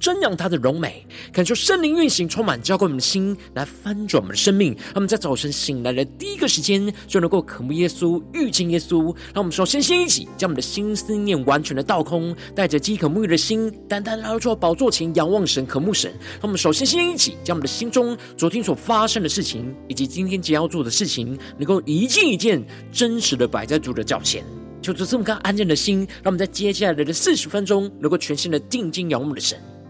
瞻仰他的荣美，感受圣灵运行，充满浇灌我们的心，来翻转我们的生命。让我们在早晨醒来的第一个时间，就能够渴慕耶稣、遇见耶稣。让我们首先先一起将我们的心思念完全的倒空，带着饥渴沐浴的心，单单来到宝座前仰望神、渴慕神。让我们首先先一起将我们的心中昨天所发生的事情，以及今天将要做的事情，能够一件一件真实的摆在主的脚前。求主这么干安静的心，让我们在接下来的四十分钟，能够全心的定睛仰望我们的神。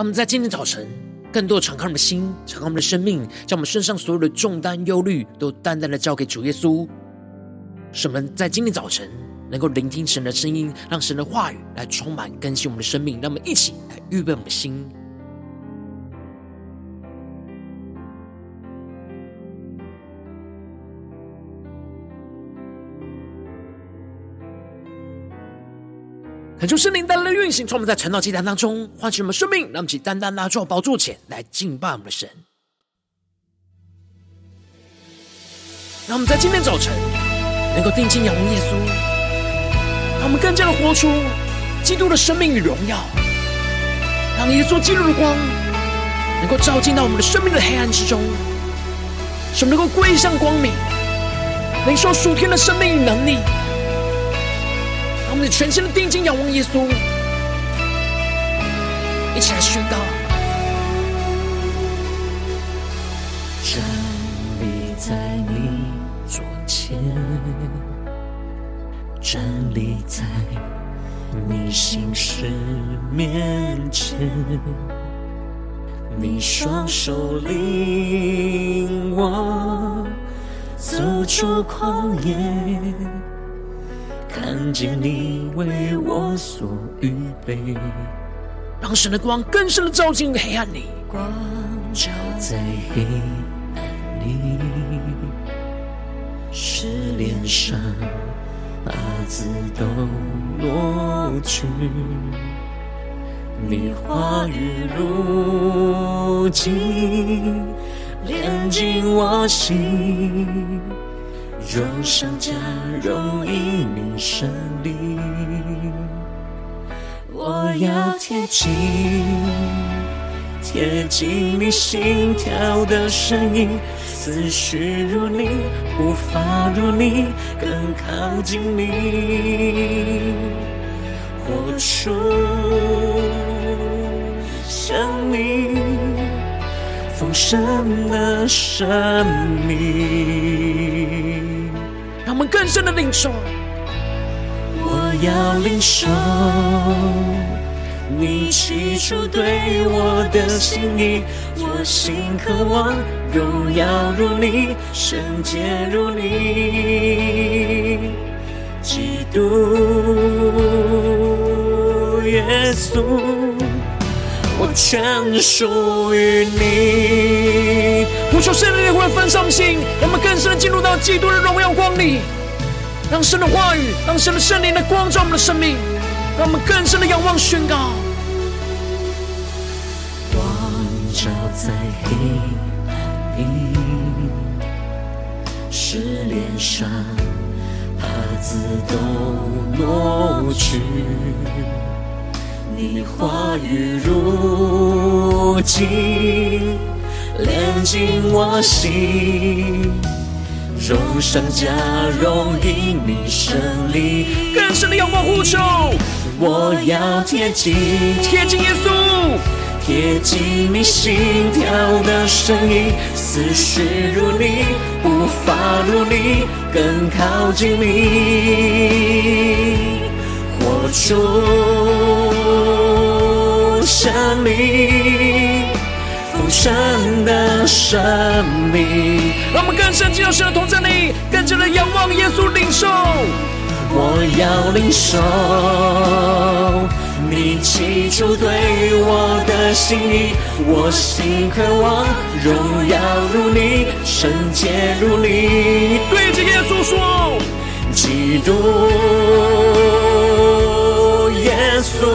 让我们在今天早晨，更多敞开我们的心，敞开我们的生命，将我们身上所有的重担、忧虑，都淡淡的交给主耶稣。使我们在今天早晨能够聆听神的声音，让神的话语来充满更新我们的生命。让我们一起来预备我们的心。恳求圣灵单单的运行，从我们在晨祷祭坛当中唤醒我们生命，让我们起单单拉住宝座前来敬拜我们的神。让我们在今天早晨能够定睛仰望耶稣，让我们更加的活出基督的生命与荣耀，让耶稣基督的光能够照进到我们的生命的黑暗之中，使我们能够归向光明，领受属天的生命与能力。我们全心的定睛仰望耶稣，一起来宣告：站立在你左前，站立在你心事面前，你双手领我走出旷野。看见你为我所预备，让神的光更深的照进黑暗里，光照在黑暗里，是脸上八字都落去。你话语如金，炼进我心。荣上加容易你胜利，我要贴近，贴近你心跳的声音，思绪如你，无法如你，更靠近你，活出生命，丰盛的生命。我们更深的领受，我要领受你起初对我的心意，我心渴望荣耀如你，圣洁如你，基督耶稣，全属于你。呼求圣灵的灵分上心，我们更深的进入到基督的荣耀光里，让神的话语，让神的圣灵的光照我们的生命，让我们更深的仰望宣告。光照在黑暗里，使脸上帕子都抹去。你话语如金，炼进我心。荣上加荣，因你胜利，更深的仰望呼求。我要贴近，贴近耶稣，贴近你心跳的声音，思绪如你，步伐如你，更靠近你，出生命。神的生命，让我们更深进入神的同在里，更加的仰望耶稣领受。我要领受你起初对我的心意，我心渴望荣耀如你，圣洁如你。对着耶稣说，基督稣。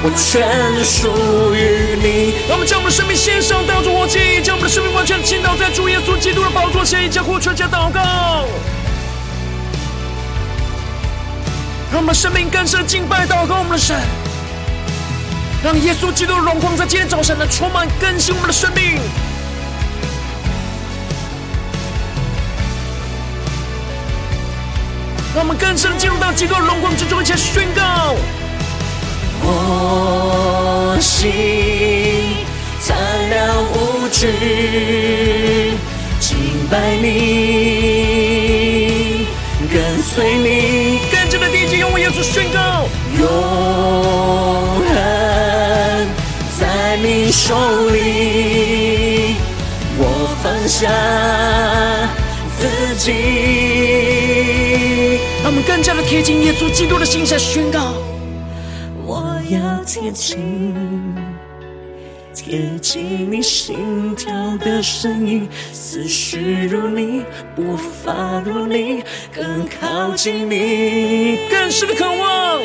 我全属于你。让我们将我们的生命献上，当作活祭，将我们的生命完全倾倒在主耶稣基督的宝座前，一起呼求，加祷告。让我们生命更深敬拜、祷告我们的神，让耶稣基督的荣光在今天早晨能充满更新我们的生命。让我们更深进入到基督的荣光之中，一起宣告。我心残了无知，敬拜你，跟随你，跟着的第一句用我耶稣宣告，永恒在你手里，我放下自己。更加的贴近耶稣基督的心，下宣告。我要贴近，贴近你心跳的声音，思绪如你，步伐如你，更靠近你，更深的渴望，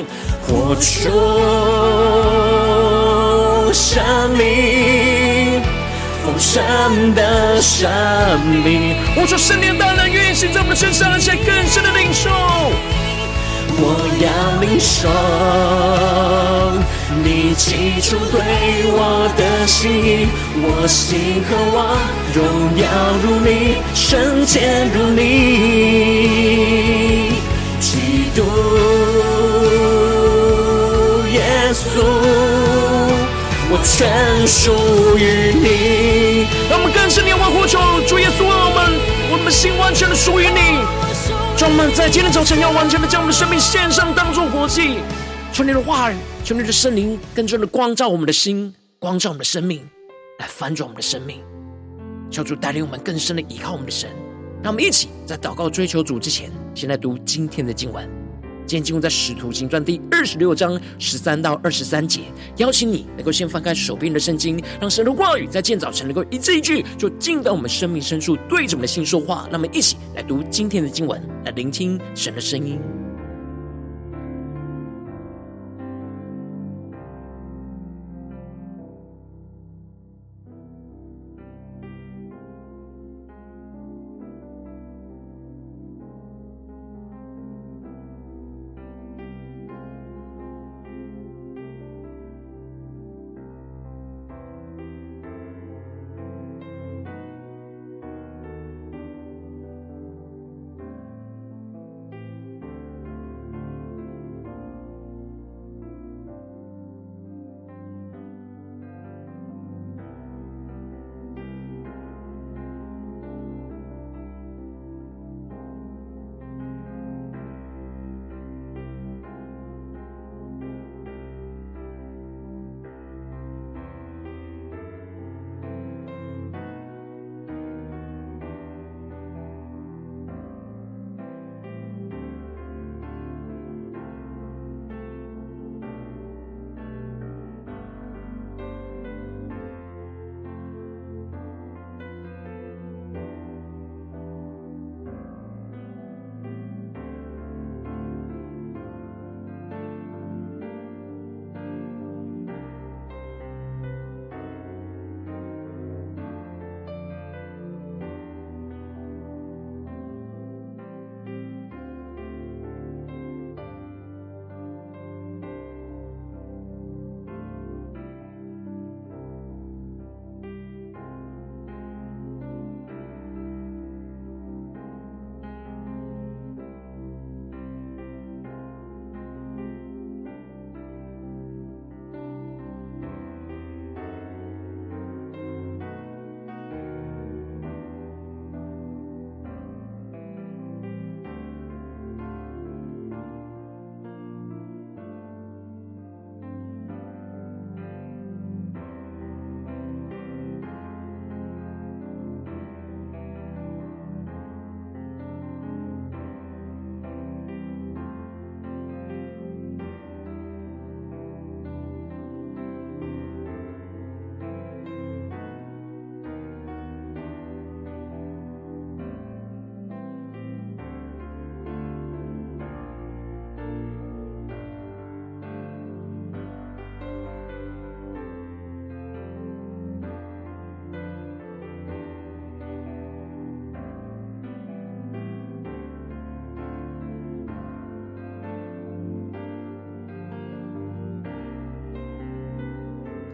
活出生命，丰盛的生命。我说圣灵大能运行在我们身上，而且更深的领受。我要领受你起初对我的心意，我心渴望荣耀如你，圣洁如你，基督耶稣，我全属于你。让我们更深的呼求，主耶稣，我们我们心完全的属于你。让我们在今天早晨要完全的将我们的生命献上，当作活祭。春天的话语，求你的圣灵，更深的光照我们的心，光照我们的生命，来翻转我们的生命。求主带领我们更深的依靠我们的神。让我们一起在祷告追求主之前，先来读今天的经文。今天进入在《使徒行传》第二十六章十三到二十三节。邀请你能够先翻开手边的圣经，让神的话语在今早晨能够一字一句，就进到我们生命深处，对着我们的心说话。那么一起来读今天的经文，来聆听神的声音。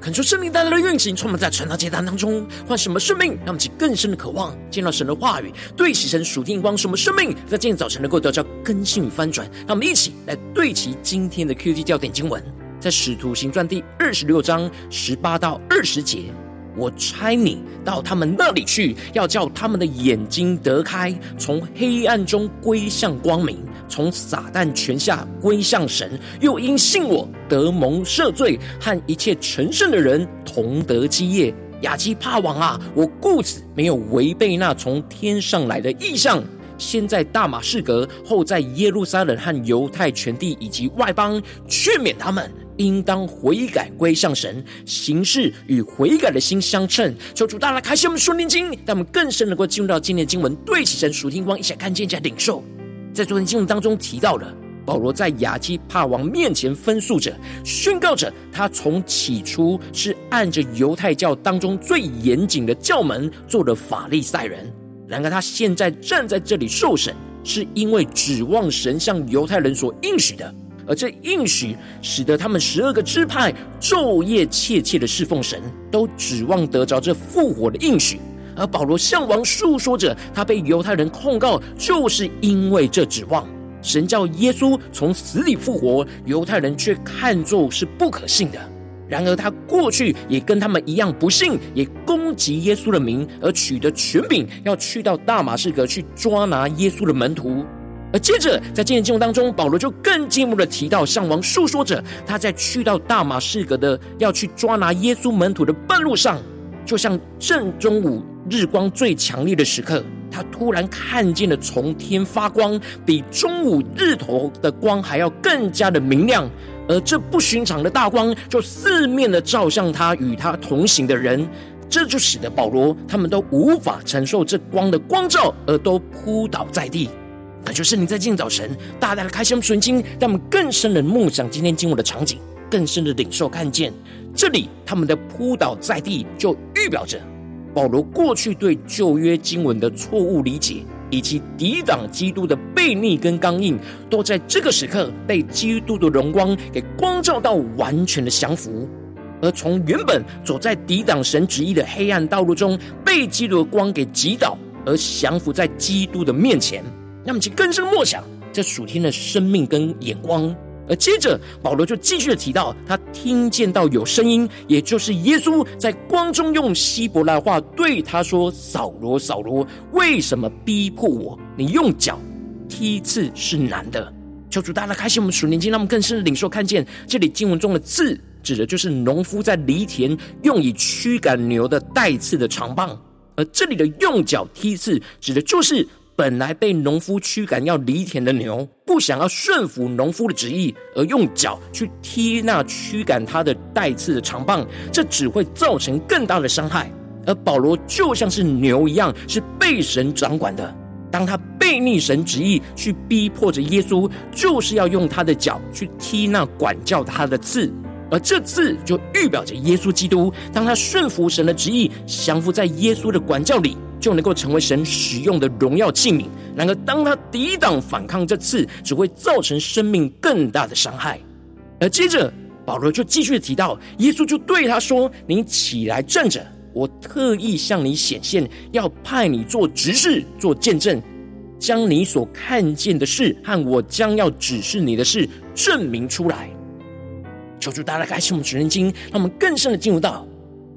恳求圣灵带来的运行，充满在传道阶段当中，换什么生命，让我们起更深的渴望，见到神的话语，对齐神属天光，什么生命在今天早晨能够得到更新与翻转。让我们一起来对齐今天的 QT 焦点经文，在使徒行传第二十六章十八到二十节。我差你到他们那里去，要叫他们的眼睛得开，从黑暗中归向光明，从撒旦权下归向神。又因信我得蒙赦罪，和一切成圣的人同得基业。亚基帕王啊，我故此没有违背那从天上来的意象，先在大马士革，后在耶路撒冷和犹太全地以及外邦劝勉他们。应当悔改归向神，行事与悔改的心相称。求主大大开启我们顺灵经，让我们更深能够进入到今天的经文，对齐神属天光，一起看见，一起领受。在昨天经文当中提到了保罗在亚基帕王面前分诉着，宣告着他从起初是按着犹太教当中最严谨的教门做的法利赛人，然而他现在站在这里受审，是因为指望神向犹太人所应许的。而这应许使得他们十二个支派昼夜切切的侍奉神，都指望得着这复活的应许。而保罗向王述说着，他被犹太人控告，就是因为这指望。神叫耶稣从死里复活，犹太人却看作是不可信的。然而他过去也跟他们一样不信，也攻击耶稣的名，而取得权柄，要去到大马士革去抓拿耶稣的门徒。而接着，在今天经文当中，保罗就更进一步的提到，向王述说着他在去到大马士革的要去抓拿耶稣门徒的半路上，就像正中午日光最强烈的时刻，他突然看见了从天发光，比中午日头的光还要更加的明亮，而这不寻常的大光就四面的照向他与他同行的人，这就使得保罗他们都无法承受这光的光照，而都扑倒在地。那就是你在今天早晨大大的开箱纯经，让我们更深的梦想今天经文的场景，更深的领受看见这里他们的扑倒在地，就预表着保罗过去对旧约经文的错误理解，以及抵挡基督的悖逆跟刚硬，都在这个时刻被基督的荣光给光照到完全的降服，而从原本走在抵挡神旨意的黑暗道路中，被基督的光给击倒，而降服在基督的面前。那么，请更深默想这属天的生命跟眼光。而接着，保罗就继续的提到，他听见到有声音，也就是耶稣在光中用希伯来话对他说：“扫罗，扫罗，为什么逼迫我？你用脚踢刺是难的。”求主大大开启我们属灵经，让我们更深的领受看见这里经文中的刺，指的就是农夫在犁田用以驱赶牛的带刺的长棒，而这里的用脚踢刺，指的就是。本来被农夫驱赶要犁田的牛，不想要顺服农夫的旨意，而用脚去踢那驱赶他的带刺的长棒，这只会造成更大的伤害。而保罗就像是牛一样，是被神掌管的。当他背逆神旨意去逼迫着耶稣，就是要用他的脚去踢那管教他的刺，而这刺就预表着耶稣基督。当他顺服神的旨意，降服在耶稣的管教里。就能够成为神使用的荣耀器皿。然而，当他抵挡反抗这次，只会造成生命更大的伤害。而接着，保罗就继续提到，耶稣就对他说：“你起来站着，我特意向你显现，要派你做执事，做见证，将你所看见的事和我将要指示你的事证明出来。”求主大家开启我们属灵经，让我们更深的进入到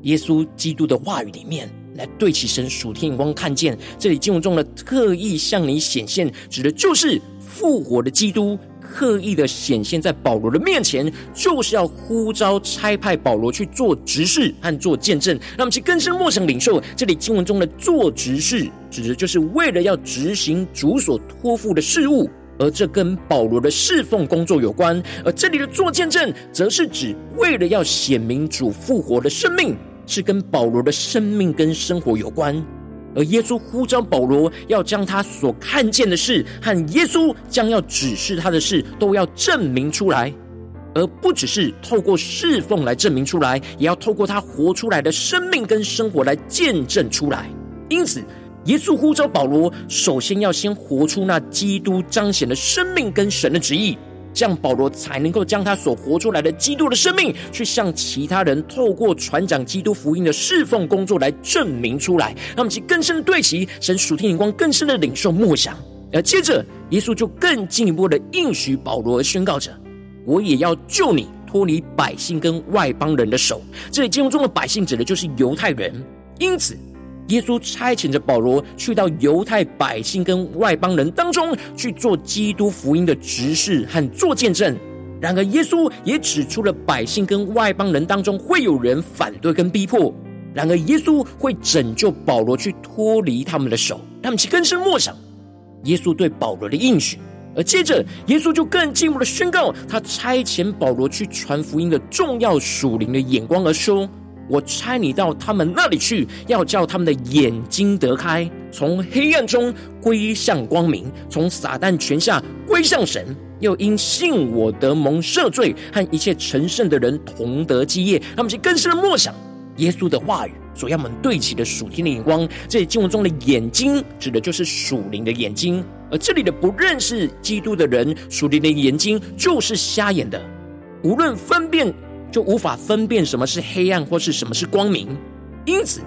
耶稣基督的话语里面。来对齐神属天眼光，看见这里经文中的特意向你显现，指的就是复活的基督，刻意的显现在保罗的面前，就是要呼召差派保罗去做执事和做见证。让我们去更深默想领受这里经文中的做执事，指的就是为了要执行主所托付的事物，而这跟保罗的侍奉工作有关；而这里的做见证，则是指为了要显明主复活的生命。是跟保罗的生命跟生活有关，而耶稣呼召保罗要将他所看见的事和耶稣将要指示他的事都要证明出来，而不只是透过侍奉来证明出来，也要透过他活出来的生命跟生活来见证出来。因此，耶稣呼召保罗，首先要先活出那基督彰显的生命跟神的旨意。这样保罗才能够将他所活出来的基督的生命，去向其他人透过传讲基督福音的侍奉工作来证明出来。让我们更深的对齐神属天眼光，更深的领受默想。而接着，耶稣就更进一步的应许保罗而宣告着：“我也要救你脱离百姓跟外邦人的手。”这里经文中的百姓指的就是犹太人。因此，耶稣差遣着保罗去到犹太百姓跟外邦人当中去做基督福音的执事和做见证。然而，耶稣也指出了百姓跟外邦人当中会有人反对跟逼迫。然而，耶稣会拯救保罗去脱离他们的手。他们去根深默想。耶稣对保罗的应许，而接着耶稣就更进一步的宣告，他差遣保罗去传福音的重要属灵的眼光，而说：“我差你到他们那里去，要叫他们的眼睛得开，从黑暗中归向光明，从撒旦权下归向神。又因信我得蒙赦罪，和一切成圣的人同得基业。”他们是更深的默想耶稣的话语。所要我们对齐的属天的眼光，这里经文中的眼睛指的就是属灵的眼睛，而这里的不认识基督的人，属灵的眼睛就是瞎眼的，无论分辨就无法分辨什么是黑暗或是什么是光明。因此，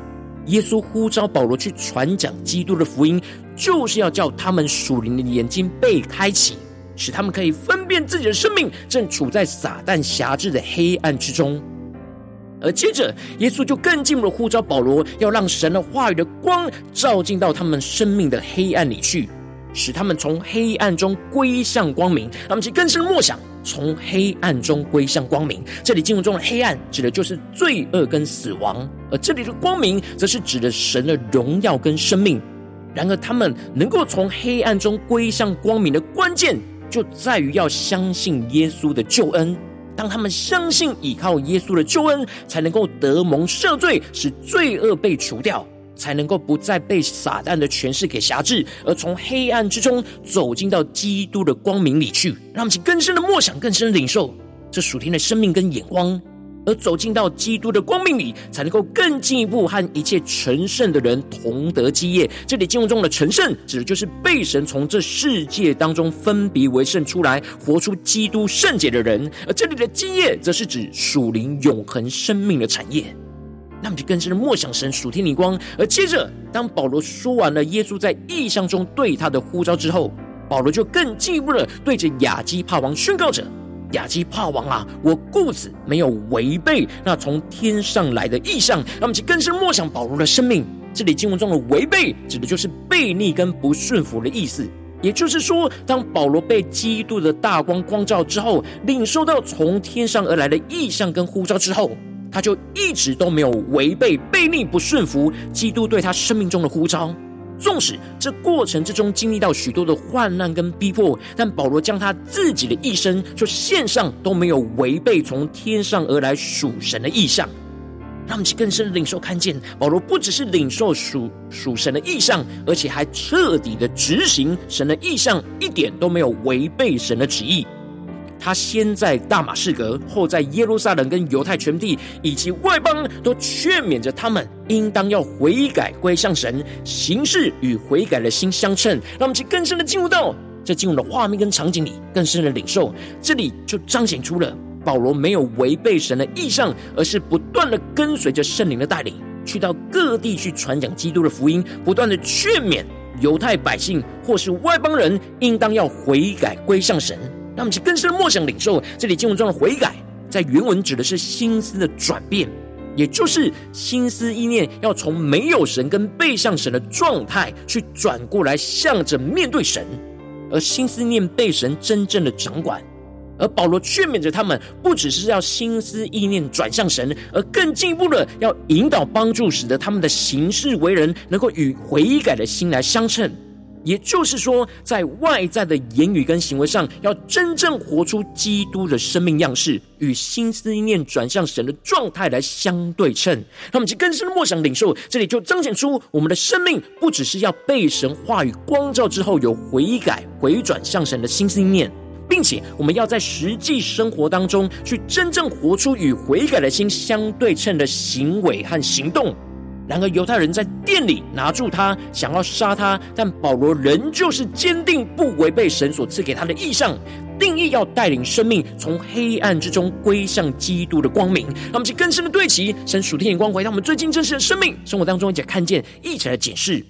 耶稣呼召保罗去传讲基督的福音，就是要叫他们属灵的眼睛被开启，使他们可以分辨自己的生命正处在撒旦辖制的黑暗之中。而接着，耶稣就更进一步的呼召保罗，要让神的话语的光照进到他们生命的黑暗里去，使他们从黑暗中归向光明。他们去更深默想，从黑暗中归向光明。这里经文中的黑暗，指的就是罪恶跟死亡；而这里的光明，则是指的神的荣耀跟生命。然而，他们能够从黑暗中归向光明的关键，就在于要相信耶稣的救恩。当他们相信依靠耶稣的救恩，才能够得蒙赦罪，使罪恶被除掉，才能够不再被撒旦的权势给辖制，而从黑暗之中走进到基督的光明里去。让我们去更深的默想，更深的领受这属天的生命跟眼光。而走进到基督的光明里，才能够更进一步和一切成圣的人同得基业。这里经文中的成圣，指的就是被神从这世界当中分别为圣出来，活出基督圣洁的人。而这里的基业，则是指属灵永恒生命的产业。他们就更深的默想神属天灵光。而接着，当保罗说完了耶稣在异象中对他的呼召之后，保罗就更进一步的对着亚基帕王宣告着。亚基帕王啊，我故此没有违背那从天上来的异象。让我们去更深默想保罗的生命。这里经文中的违背，指的就是悖逆跟不顺服的意思。也就是说，当保罗被基督的大光光照之后，领受到从天上而来的异象跟呼召之后，他就一直都没有违背、背逆、不顺服基督对他生命中的呼召。纵使这过程之中经历到许多的患难跟逼迫，但保罗将他自己的一生就献上，都没有违背从天上而来属神的意象。让我们去更深领受看见，保罗不只是领受属属神的意象，而且还彻底的执行神的意象，一点都没有违背神的旨意。他先在大马士革，后在耶路撒冷跟犹太全地以及外邦，都劝勉着他们，应当要悔改归向神，行事与悔改的心相称。让我们去更深的进入到这进入的画面跟场景里，更深的领受。这里就彰显出了保罗没有违背神的意向，而是不断的跟随着圣灵的带领，去到各地去传讲基督的福音，不断的劝勉犹太百姓或是外邦人，应当要悔改归向神。让我们去更深的默想领受，这里经文中的悔改，在原文指的是心思的转变，也就是心思意念要从没有神跟背向神的状态，去转过来向着面对神，而心思念被神真正的掌管。而保罗劝勉着他们，不只是要心思意念转向神，而更进一步的要引导帮助，使得他们的行事为人能够与悔改的心来相称。也就是说，在外在的言语跟行为上，要真正活出基督的生命样式，与心思念转向神的状态来相对称。让我们去更深的默想领受，这里就彰显出我们的生命不只是要被神话语光照之后有悔改、回转向神的心思念，并且我们要在实际生活当中去真正活出与悔改的心相对称的行为和行动。然而犹太人在殿里拿住他，想要杀他，但保罗仍旧是坚定不违背神所赐给他的意象，定义要带领生命从黑暗之中归向基督的光明。让我们去更深的对齐神属天眼光，回到我们最近真实的生命生活当中，一起看见，一起来检视。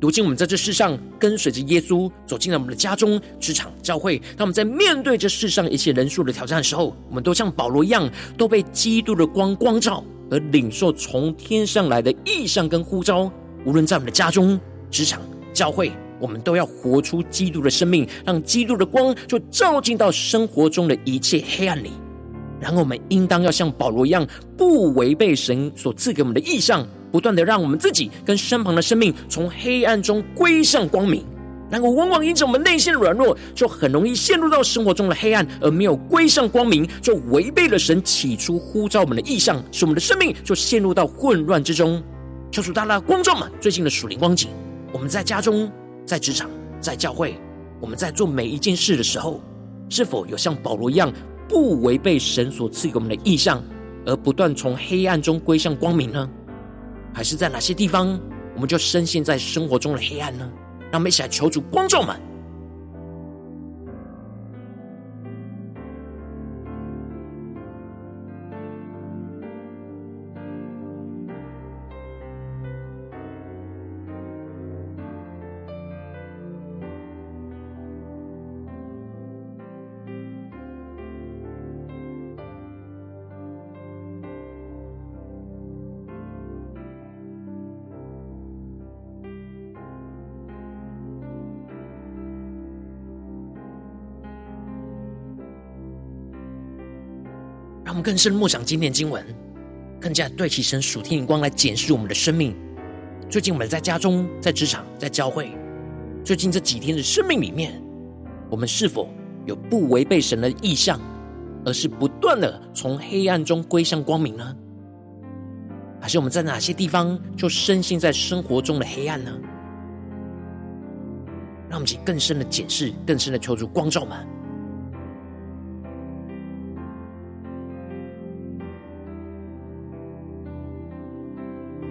如今我们在这世上跟随着耶稣走进了我们的家中、职场、教会，当我们在面对这世上一切人数的挑战的时候，我们都像保罗一样，都被基督的光光照。而领受从天上来的意象跟呼召，无论在我们的家中、职场、教会，我们都要活出基督的生命，让基督的光就照进到生活中的一切黑暗里。然后我们应当要像保罗一样，不违背神所赐给我们的意象，不断的让我们自己跟身旁的生命从黑暗中归向光明。然而，往往因着我们内心的软弱，就很容易陷入到生活中的黑暗，而没有归向光明，就违背了神起初呼召我们的意向，使我们的生命就陷入到混乱之中。求主大大光照们最近的属灵光景，我们在家中、在职场、在教会，我们在做每一件事的时候，是否有像保罗一样，不违背神所赐给我们的意向，而不断从黑暗中归向光明呢？还是在哪些地方，我们就深陷在生活中的黑暗呢？让我们一起来求主光照们。更深默想今天经文，更加对齐神属天眼光来检视我们的生命。最近我们在家中、在职场、在教会，最近这几天的生命里面，我们是否有不违背神的意向，而是不断的从黑暗中归向光明呢？还是我们在哪些地方就深陷在生活中的黑暗呢？让我们去更深的检视，更深的求助光照们。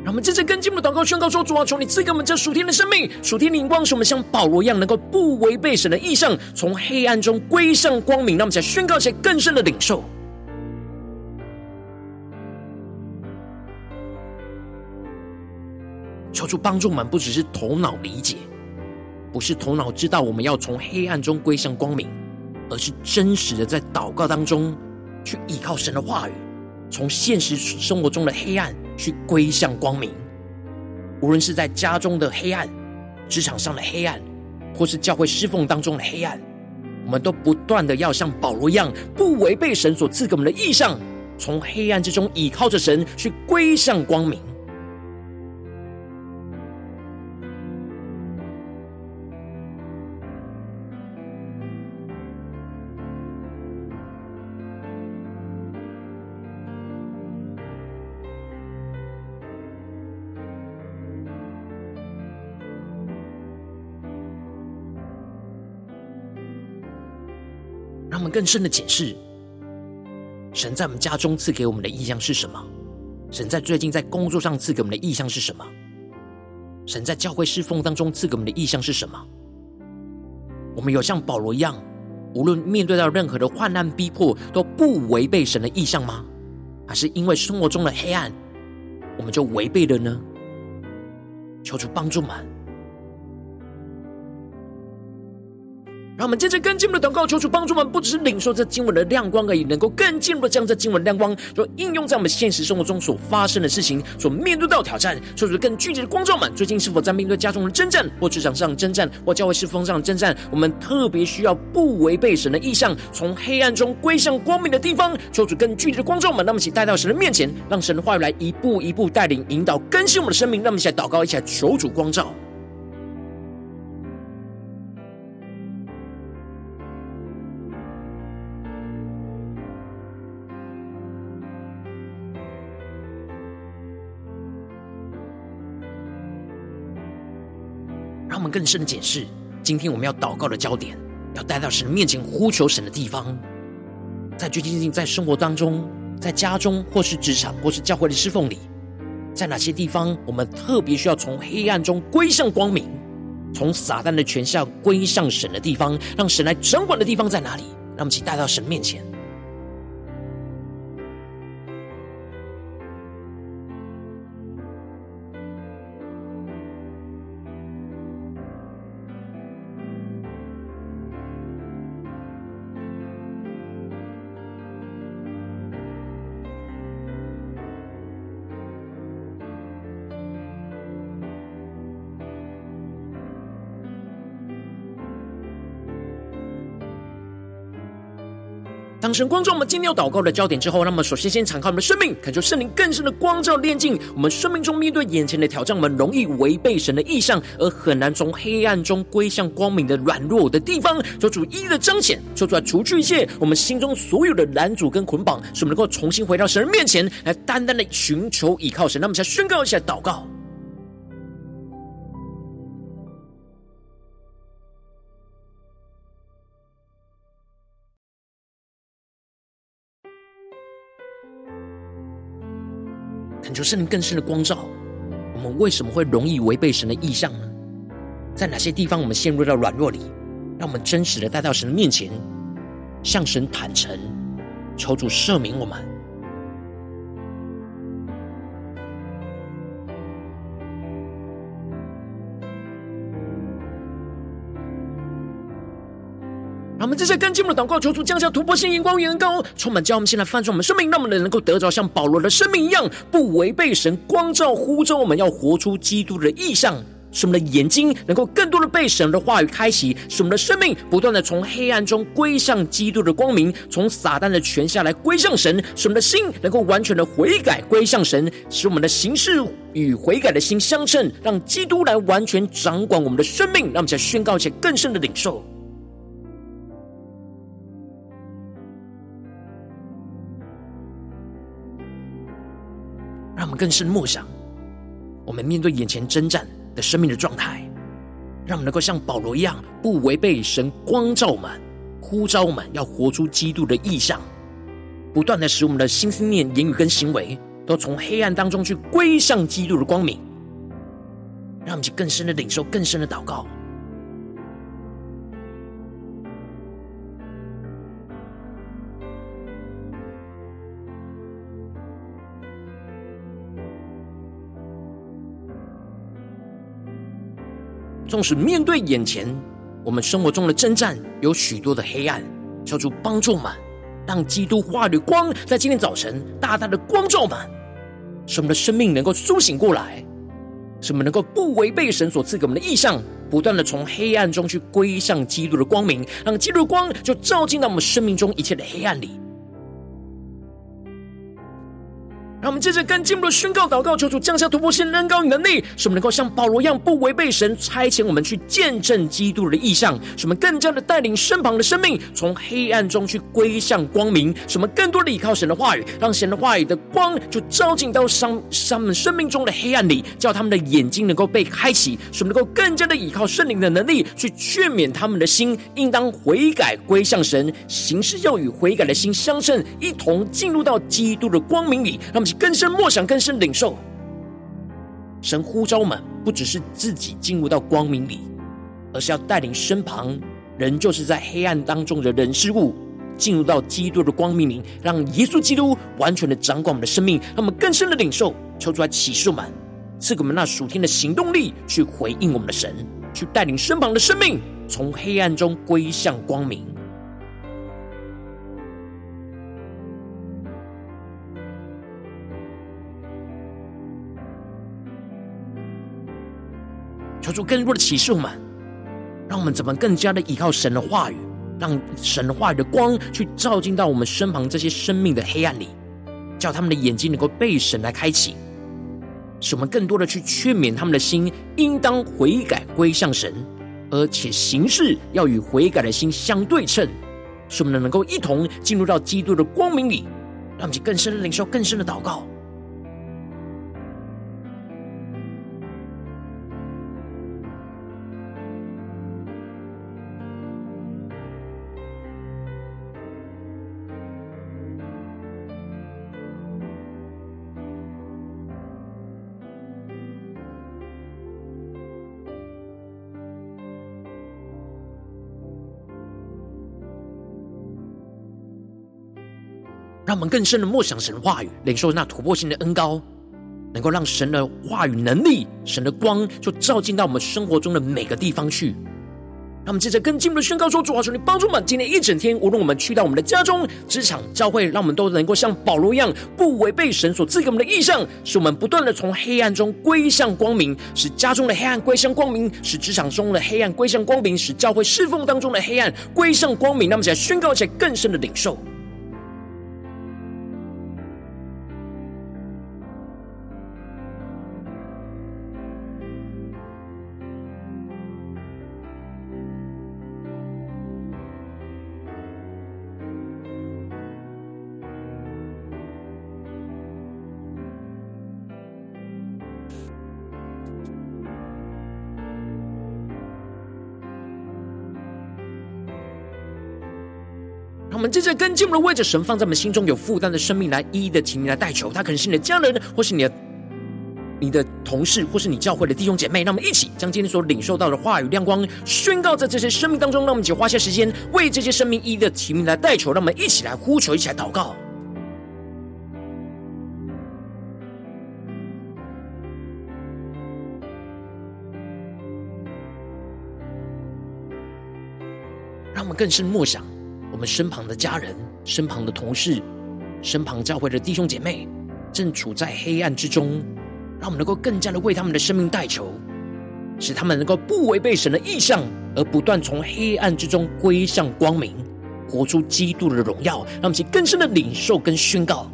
让我们真正跟进我们的祷告宣告说：主啊，求你赐给我们这属天的生命，属天的灵光，使我们像保罗一样，能够不违背神的意象，从黑暗中归向光明。让我们再宣告一些更深的领受，求主帮助我们，不只是头脑理解，不是头脑知道我们要从黑暗中归向光明，而是真实的在祷告当中去依靠神的话语，从现实生活中的黑暗。去归向光明，无论是在家中的黑暗、职场上的黑暗，或是教会侍奉当中的黑暗，我们都不断的要像保罗一样，不违背神所赐给我们的意象，从黑暗之中倚靠着神去归向光明。更深的解释，神在我们家中赐给我们的意象是什么？神在最近在工作上赐给我们的意象是什么？神在教会侍奉当中赐给我们的意象是什么？我们有像保罗一样，无论面对到任何的患难逼迫，都不违背神的意象吗？还是因为生活中的黑暗，我们就违背了呢？求主帮助们。让我们接着更进一步的祷告，求主帮助我们，不只是领受这经文的亮光而已，能够更进一步的将这经文亮光，就应用在我们现实生活中所发生的事情，所面对到挑战。求主更具体的光照们，最近是否在面对家中的征战，或职场上的征战，或教会侍奉上的征战？我们特别需要不违背神的意象，从黑暗中归向光明的地方。求主更具体的光照们，让我们一起带到神的面前，让神的话语来一步一步带领、引导、更新我们的生命。让我们一起来祷告，一起来求主光照。更深的解释，今天我们要祷告的焦点，要带到神面前呼求神的地方，在最近在生活当中，在家中或是职场或是教会的侍奉里，在哪些地方，我们特别需要从黑暗中归向光明，从撒旦的权下归向神的地方，让神来掌管的地方在哪里？让我们一起带到神面前。当神光照我们今天要祷告的焦点之后，那么首先先敞开我们的生命，恳求圣灵更深的光照炼净我们生命中面对眼前的挑战，我们容易违背神的意象，而很难从黑暗中归向光明的软弱的地方，求主一一的彰显，求主来除去一切我们心中所有的拦阻跟捆绑，使我们能够重新回到神的面前来，单单的寻求倚靠神。那么，先宣告一下祷告。求圣灵更深的光照，我们为什么会容易违背神的意象呢？在哪些地方我们陷入到软弱里？让我们真实的带到神的面前，向神坦诚，求主赦免我们。我们这些跟进我们的祷告，求主降下突破性眼光，远高，充满，叫我们现在翻转我们生命，让我们能够得着像保罗的生命一样，不违背神光照呼召我们要活出基督的意象，使我们的眼睛能够更多的被神的话语开启，使我们的生命不断的从黑暗中归向基督的光明，从撒旦的权下来归向神，使我们的心能够完全的悔改归向神，使我们的行事与悔改的心相称，让基督来完全掌管我们的生命，让我们再宣告一些更深的领受。更深默想，我们面对眼前征战的生命的状态，让我们能够像保罗一样，不违背神光照我们、呼召我们要活出基督的意象，不断的使我们的心思念、言语跟行为，都从黑暗当中去归向基督的光明。让我们去更深的领受、更深的祷告。纵使面对眼前我们生活中的征战，有许多的黑暗，求主帮助我们，让基督话语光在今天早晨大大的光照我们，使我们的生命能够苏醒过来，使我们能够不违背神所赐给我们的意象，不断的从黑暗中去归向基督的光明，让基督的光就照进到我们生命中一切的黑暗里。让我们接着更进一步的宣告祷告，求主降下突破性恩膏与能力，使我们能够像保罗一样，不违背神差遣我们去见证基督的意象，使我们更加的带领身旁的生命从黑暗中去归向光明，使我们更多的依靠神的话语，让神的话语的光就照进到上他们生命中的黑暗里，叫他们的眼睛能够被开启，使我们能够更加的依靠圣灵的能力去劝勉他们的心，应当悔改归向神，行事要与悔改的心相称，一同进入到基督的光明里，让更深默想，更深领受。神呼召我们，不只是自己进入到光明里，而是要带领身旁人，就是在黑暗当中的人事物，进入到基督的光明里，让耶稣基督完全的掌管我们的生命，让我们更深的领受，求主来启示我们，赐给我们那属天的行动力，去回应我们的神，去带领身旁的生命从黑暗中归向光明。主更多的启示我们，让我们怎么更加的依靠神的话语，让神的话语的光去照进到我们身旁这些生命的黑暗里，叫他们的眼睛能够被神来开启，使我们更多的去劝勉他们的心，应当悔改归向神，而且行事要与悔改的心相对称，使我们能够一同进入到基督的光明里，让我们更深的领受更深的祷告。让我们更深的默想神的话语，领受那突破性的恩膏，能够让神的话语能力、神的光就照进到我们生活中的每个地方去。那我们接着更进一步的宣告说：主啊，求你帮助我们，今天一整天，无论我们去到我们的家中、职场、教会，让我们都能够像保罗一样，不违背神所赐给我们的意象，使我们不断的从黑暗中归向光明，使家中的黑暗归向光明，使职场中的黑暗归向光明，使教会侍奉当中的黑暗归向光明。让我们一起来宣告，一起更深的领受。我们接着跟进我们的位置，神放在我们心中有负担的生命来一一的提名来代求，他可能是你的家人，或是你的你的同事，或是你教会的弟兄姐妹。让我们一起将今天所领受到的话语亮光宣告在这些生命当中。让我们一起花些时间为这些生命一一的提名来代求。让我们一起来呼求，一起来祷告。让我们更深默想。我们身旁的家人、身旁的同事、身旁教会的弟兄姐妹，正处在黑暗之中，让我们能够更加的为他们的生命代求，使他们能够不违背神的意向，而不断从黑暗之中归向光明，活出基督的荣耀，让我们去更深的领受跟宣告。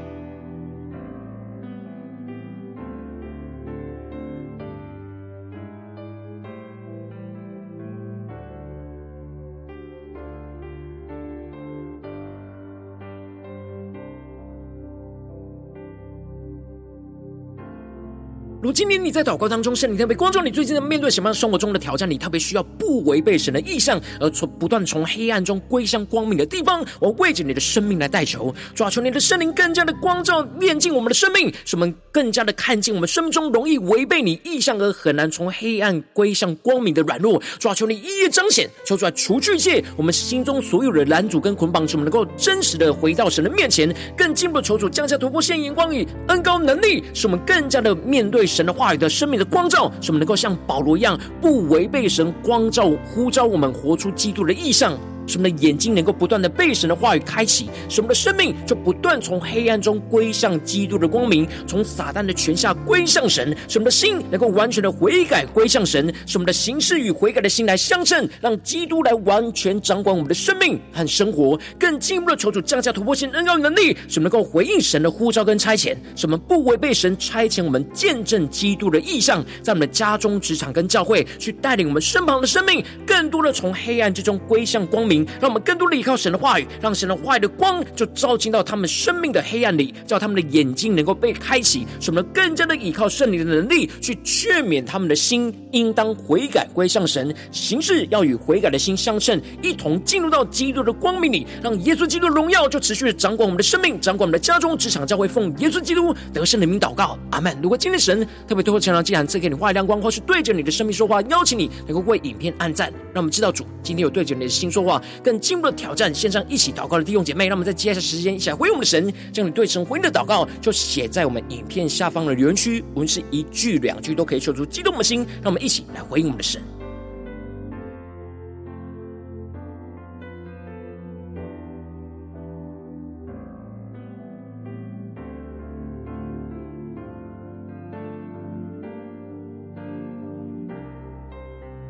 今天你在祷告当中，圣灵特别光照你，最近在面对什么样生活中的挑战？你特别需要不违背神的意象，而从不断从黑暗中归向光明的地方。我为着你的生命来代求，主啊，求你的圣灵更加的光照、炼净我们的生命，使我们更加的看见我们生命中容易违背你意象而很难从黑暗归向光明的软弱。主啊，求你一一彰显，求出来除去一切我们心中所有的拦阻跟捆绑，使我们能够真实的回到神的面前，更进一步的求主降下突破性眼光与恩高能力，使我们更加的面对。神的话语的生命的光照，使我们能够像保罗一样，不违背神光照呼召我们活出基督的意象。使我们的眼睛能够不断的被神的话语开启，使我们的生命就不断从黑暗中归向基督的光明，从撒旦的权下归向神。使我们的心能够完全的悔改归向神，使我们的行事与悔改的心来相称，让基督来完全掌管我们的生命和生活。更进一步的求主降下突破性恩膏能力，使我们能够回应神的呼召跟差遣，使我们不违背神差遣我们见证基督的意象，在我们的家中、职场跟教会，去带领我们身旁的生命，更多的从黑暗之中归向光明。让我们更多的依靠神的话语，让神的话语的光就照进到他们生命的黑暗里，叫他们的眼睛能够被开启，使我们更加的依靠圣灵的能力，去劝勉他们的心，应当悔改归向神，行事要与悔改的心相称，一同进入到基督的光明里，让耶稣基督的荣耀就持续的掌管我们的生命，掌管我们的家中、职场、教会，奉耶稣基督得胜的名祷告，阿门。如果今天神特别透过晨祷祭坛赐给你话语亮光，或是对着你的生命说话，邀请你能够为影片按赞，让我们知道主今天有对着你的心说话。更进一步的挑战，线上一起祷告的弟兄姐妹，让我们再接下时间一起来回应我们的神，将你对神回应的祷告就写在我们影片下方的留言区，无论是一句两句都可以说出激动的心，让我们一起来回应我们的神。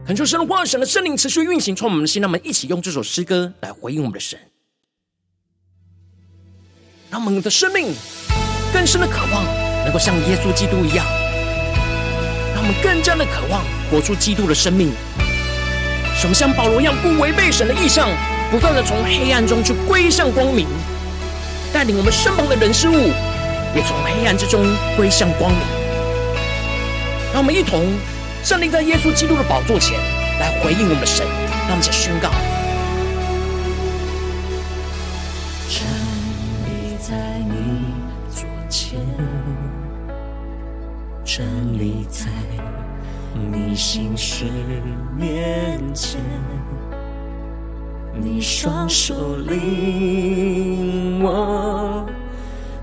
恳求神的话，神的圣灵持续运行，从我们的心。让我们一起用这首诗歌来回应我们的神，让我们的生命更深的渴望，能够像耶稣基督一样，让我们更加的渴望活出基督的生命。使我们像保罗一样，不违背神的意象，不断的从黑暗中去归向光明，带领我们身旁的人事物，也从黑暗之中归向光明。让我们一同。站立在耶稣基督的宝座前来回应我们的神，让我们一起宣告：站立在你座前，站立在你心事面前，你双手领我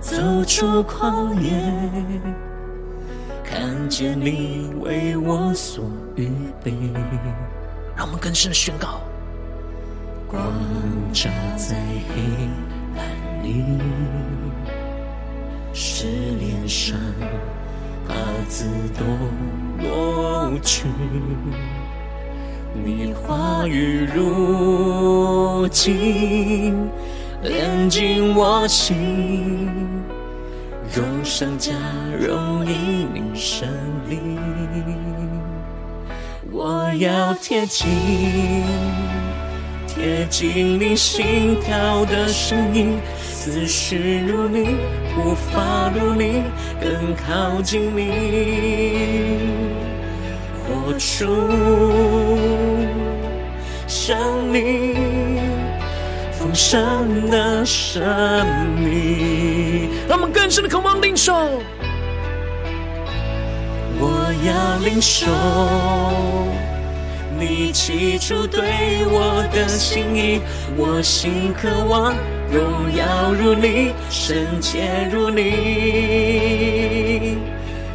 走出旷野，看见你为我所预备。让我们更深的宣告：光照在黑暗里，失恋伤怕自动抹去。你话语如金，炼净我心，荣上加荣因你胜利。我要贴近，贴近你心跳的声音，思绪如你，步伐如你，更靠近你。活出生命丰盛的生命，让我们更深的渴望领受。我要领受你起初对我的心意，我心渴望荣耀如你，圣洁如你，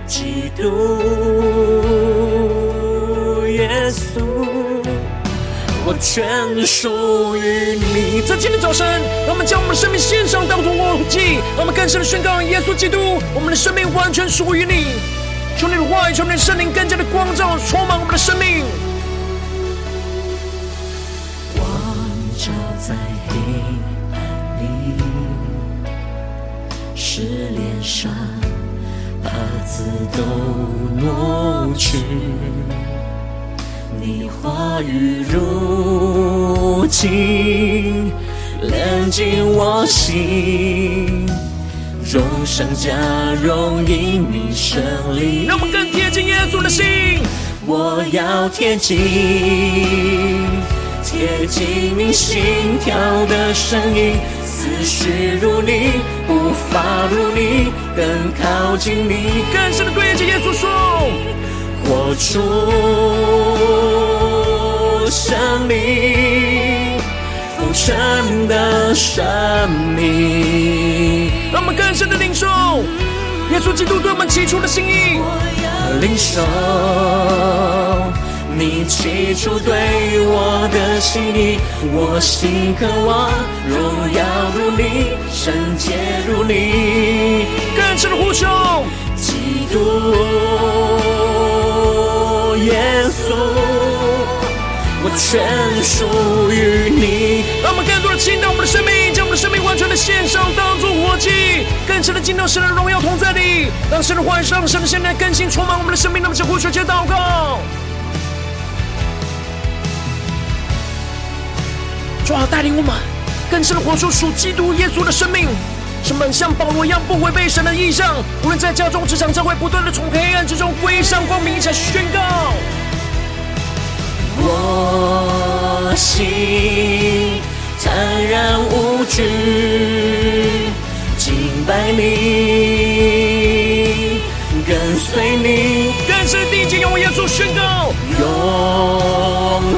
基督。我全属于你。在今天早晨，让我们将我们的生命献上，当作活祭。让我们更深的宣告：耶稣基督，我们的生命完全属于你。求你的话语，求你的圣灵更加的光照，充满我们的生命。光照在黑暗里，失恋伤，把自都抹去。你话语如金，炼净我心，荣上加荣因你胜利。让我们更贴近耶稣的心，我要贴近，贴近你心跳的声音，思绪如你，步伐如你，更靠近你。更深的对着耶稣说。活出生命丰盛的生命，让我们更深的领受耶稣基督对我们起初的心意。领受你起初对我的心意，我心渴望荣耀如你，圣洁如你，更深的呼求，基督。我全属于你。让我们更多的倾倒我们的生命，将我们的生命完全的献上，当作活祭，更深的进到神的荣耀同在里。让神的话语，让神的圣灵更新充满我们的生命。那么，就呼求，接祷告，主啊，带领我们更深的活出属基督耶稣的生命。使我们像保罗一样，不违背神的意象，无论在家中、职场、教会，不断的从黑暗之中归向光明，一起宣告。我心坦然无惧，敬拜你，跟随你，更是定睛用耶稣宣告，永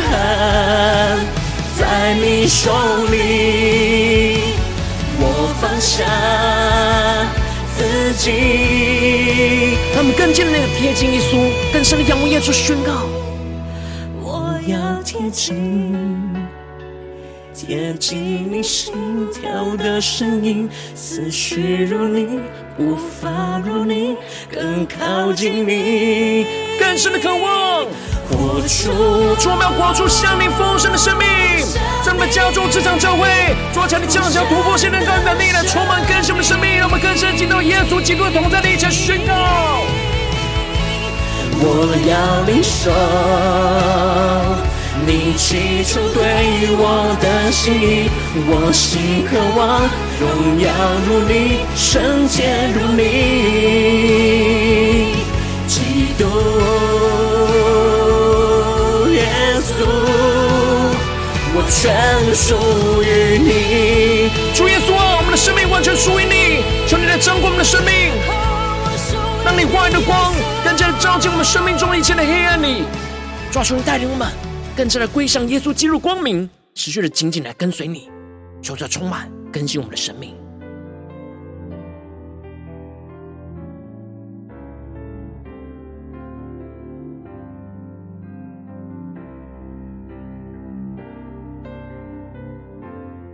恒在你手里。我放下自己，他们更近的贴近耶稣，更深的仰望耶稣，宣告：贴近，贴近你心跳的声音，思绪如你，步伐如你，更靠近你，更深的渴望。活出，主，我们要活出像你丰盛的生命，在我们家中、职场、教会，主啊，求你降下突破性的感染力来充满更新的生命，让我们更深进到耶稣基督的同在里，一起宣告。我要领受你起初对我的心意，我心渴望荣耀如你，圣洁如你，基督耶稣。我全属于你，主耶稣啊，我们的生命完全属于你，求你来掌管我们的生命，让你话语的光更加照进我们生命中一切的黑暗里，抓住你带领我们更加的归向耶稣进入光明，持续的紧紧来跟随你，求主充满更新我们的生命。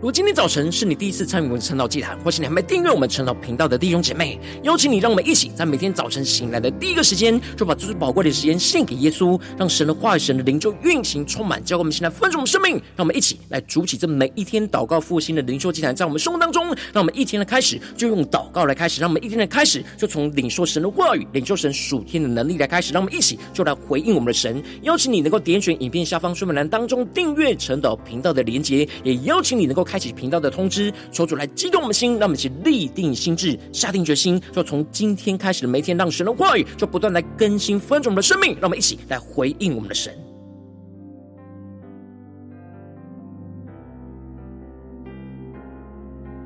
如果今天早晨是你第一次参与我们晨祷祭坛，或是你还没订阅我们晨祷频道的弟兄姐妹，邀请你，让我们一起在每天早晨醒来的第一个时间，就把最宝贵的时间献给耶稣，让神的话语、神的灵就运行充满，教给我们现在丰盛的生命。让我们一起来筑起这每一天祷告复兴的灵修祭坛，在我们生活当中，让我们一天的开始就用祷告来开始，让我们一天的开始就从领受神的话语、领受神属天的能力来开始，让我们一起就来回应我们的神。邀请你能够点选影片下方说明栏当中订阅晨祷频道的连结，也邀请你能够开。启频道的通知，求主来激动我们的心，让我们一起立定心智，下定决心，就从今天开始的每一天，让神的话语就不断来更新翻转我们的生命，让我们一起来回应我们的神。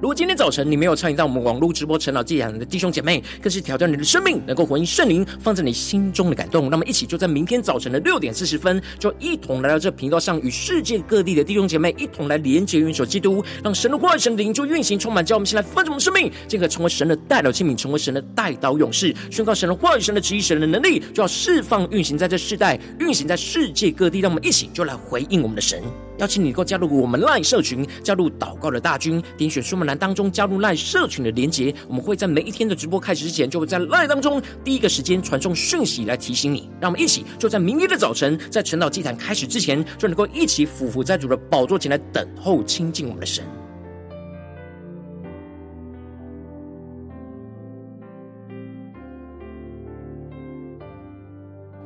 如果今天早晨你没有参与到我们网络直播陈老祭坛的弟兄姐妹，更是挑战你的生命，能够回应圣灵放在你心中的感动。那么，一起就在明天早晨的六点四十分，就一同来到这频道上，与世界各地的弟兄姐妹一同来连接、元首基督，让神的话语、神的灵就运行、充满，叫我们先来翻转我们生命，进而成为神的代表器皿，成为神的代祷勇士，宣告神的话语、神的旨意、神的能力，就要释放、运行在这世代，运行在世界各地。让我们一起就来回应我们的神。邀请你能够加入我们赖社群，加入祷告的大军，点选说明栏当中加入赖社群的连结。我们会在每一天的直播开始之前，就会在赖当中第一个时间传送讯息来提醒你。让我们一起就在明天的早晨，在晨岛祭坛开始之前，就能够一起俯伏在主的宝座前来等候亲近我们的神。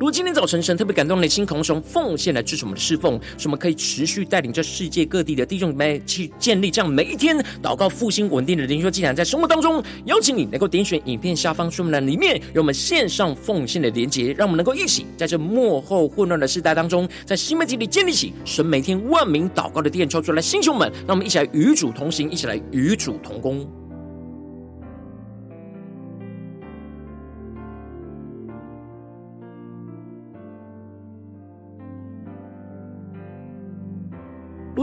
如果今天早晨神特别感动你的心，渴望从奉献来支持我们的侍奉，使我们可以持续带领着世界各地的弟兄姊妹去建立这样每一天祷告复兴稳定的灵修祭坛，在生活当中，邀请你能够点选影片下方说明栏里面有我们线上奉献的连结，让我们能够一起在这幕后混乱的时代当中，在新媒体里建立起神每天万名祷告的殿，抽出来弟兄们，让我们一起来与主同行，一起来与主同工。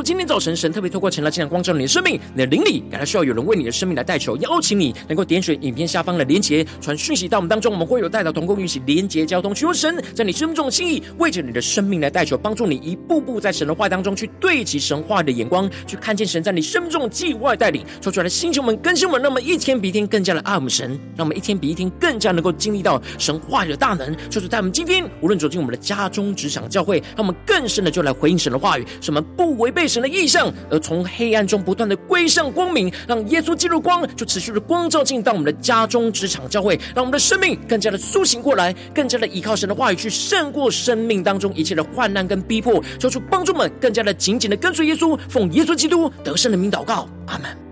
今天早晨神特别透过晨祷这样光照你的生命，你的灵里感到需要有人为你的生命来代求，邀请你能够点选影片下方的连结，传讯息到我们当中，我们会有代祷同工一起连结交通，求神在你生命中的心意，为着你的生命来代求，帮助你一步步在神的话当中去对齐神话的眼光，去看见神在你生命中的计划带领，说出来的星球们、更新们，让我们一天比一天更加的爱我们神，让我们一天比一天更加能够经历到神话的大能，就是在我们今天无论走进我们的家中、职场、教会，让我们更深的就来回应神的话语，什么不违背。神的意象，而从黑暗中不断的归向光明，让耶稣基督光就持续的光照进到我们的家中、职场、教会，让我们的生命更加的苏醒过来，更加的依靠神的话语去胜过生命当中一切的患难跟逼迫，求主帮助们更加的紧紧的跟随耶稣，奉耶稣基督得胜的名祷告，阿门。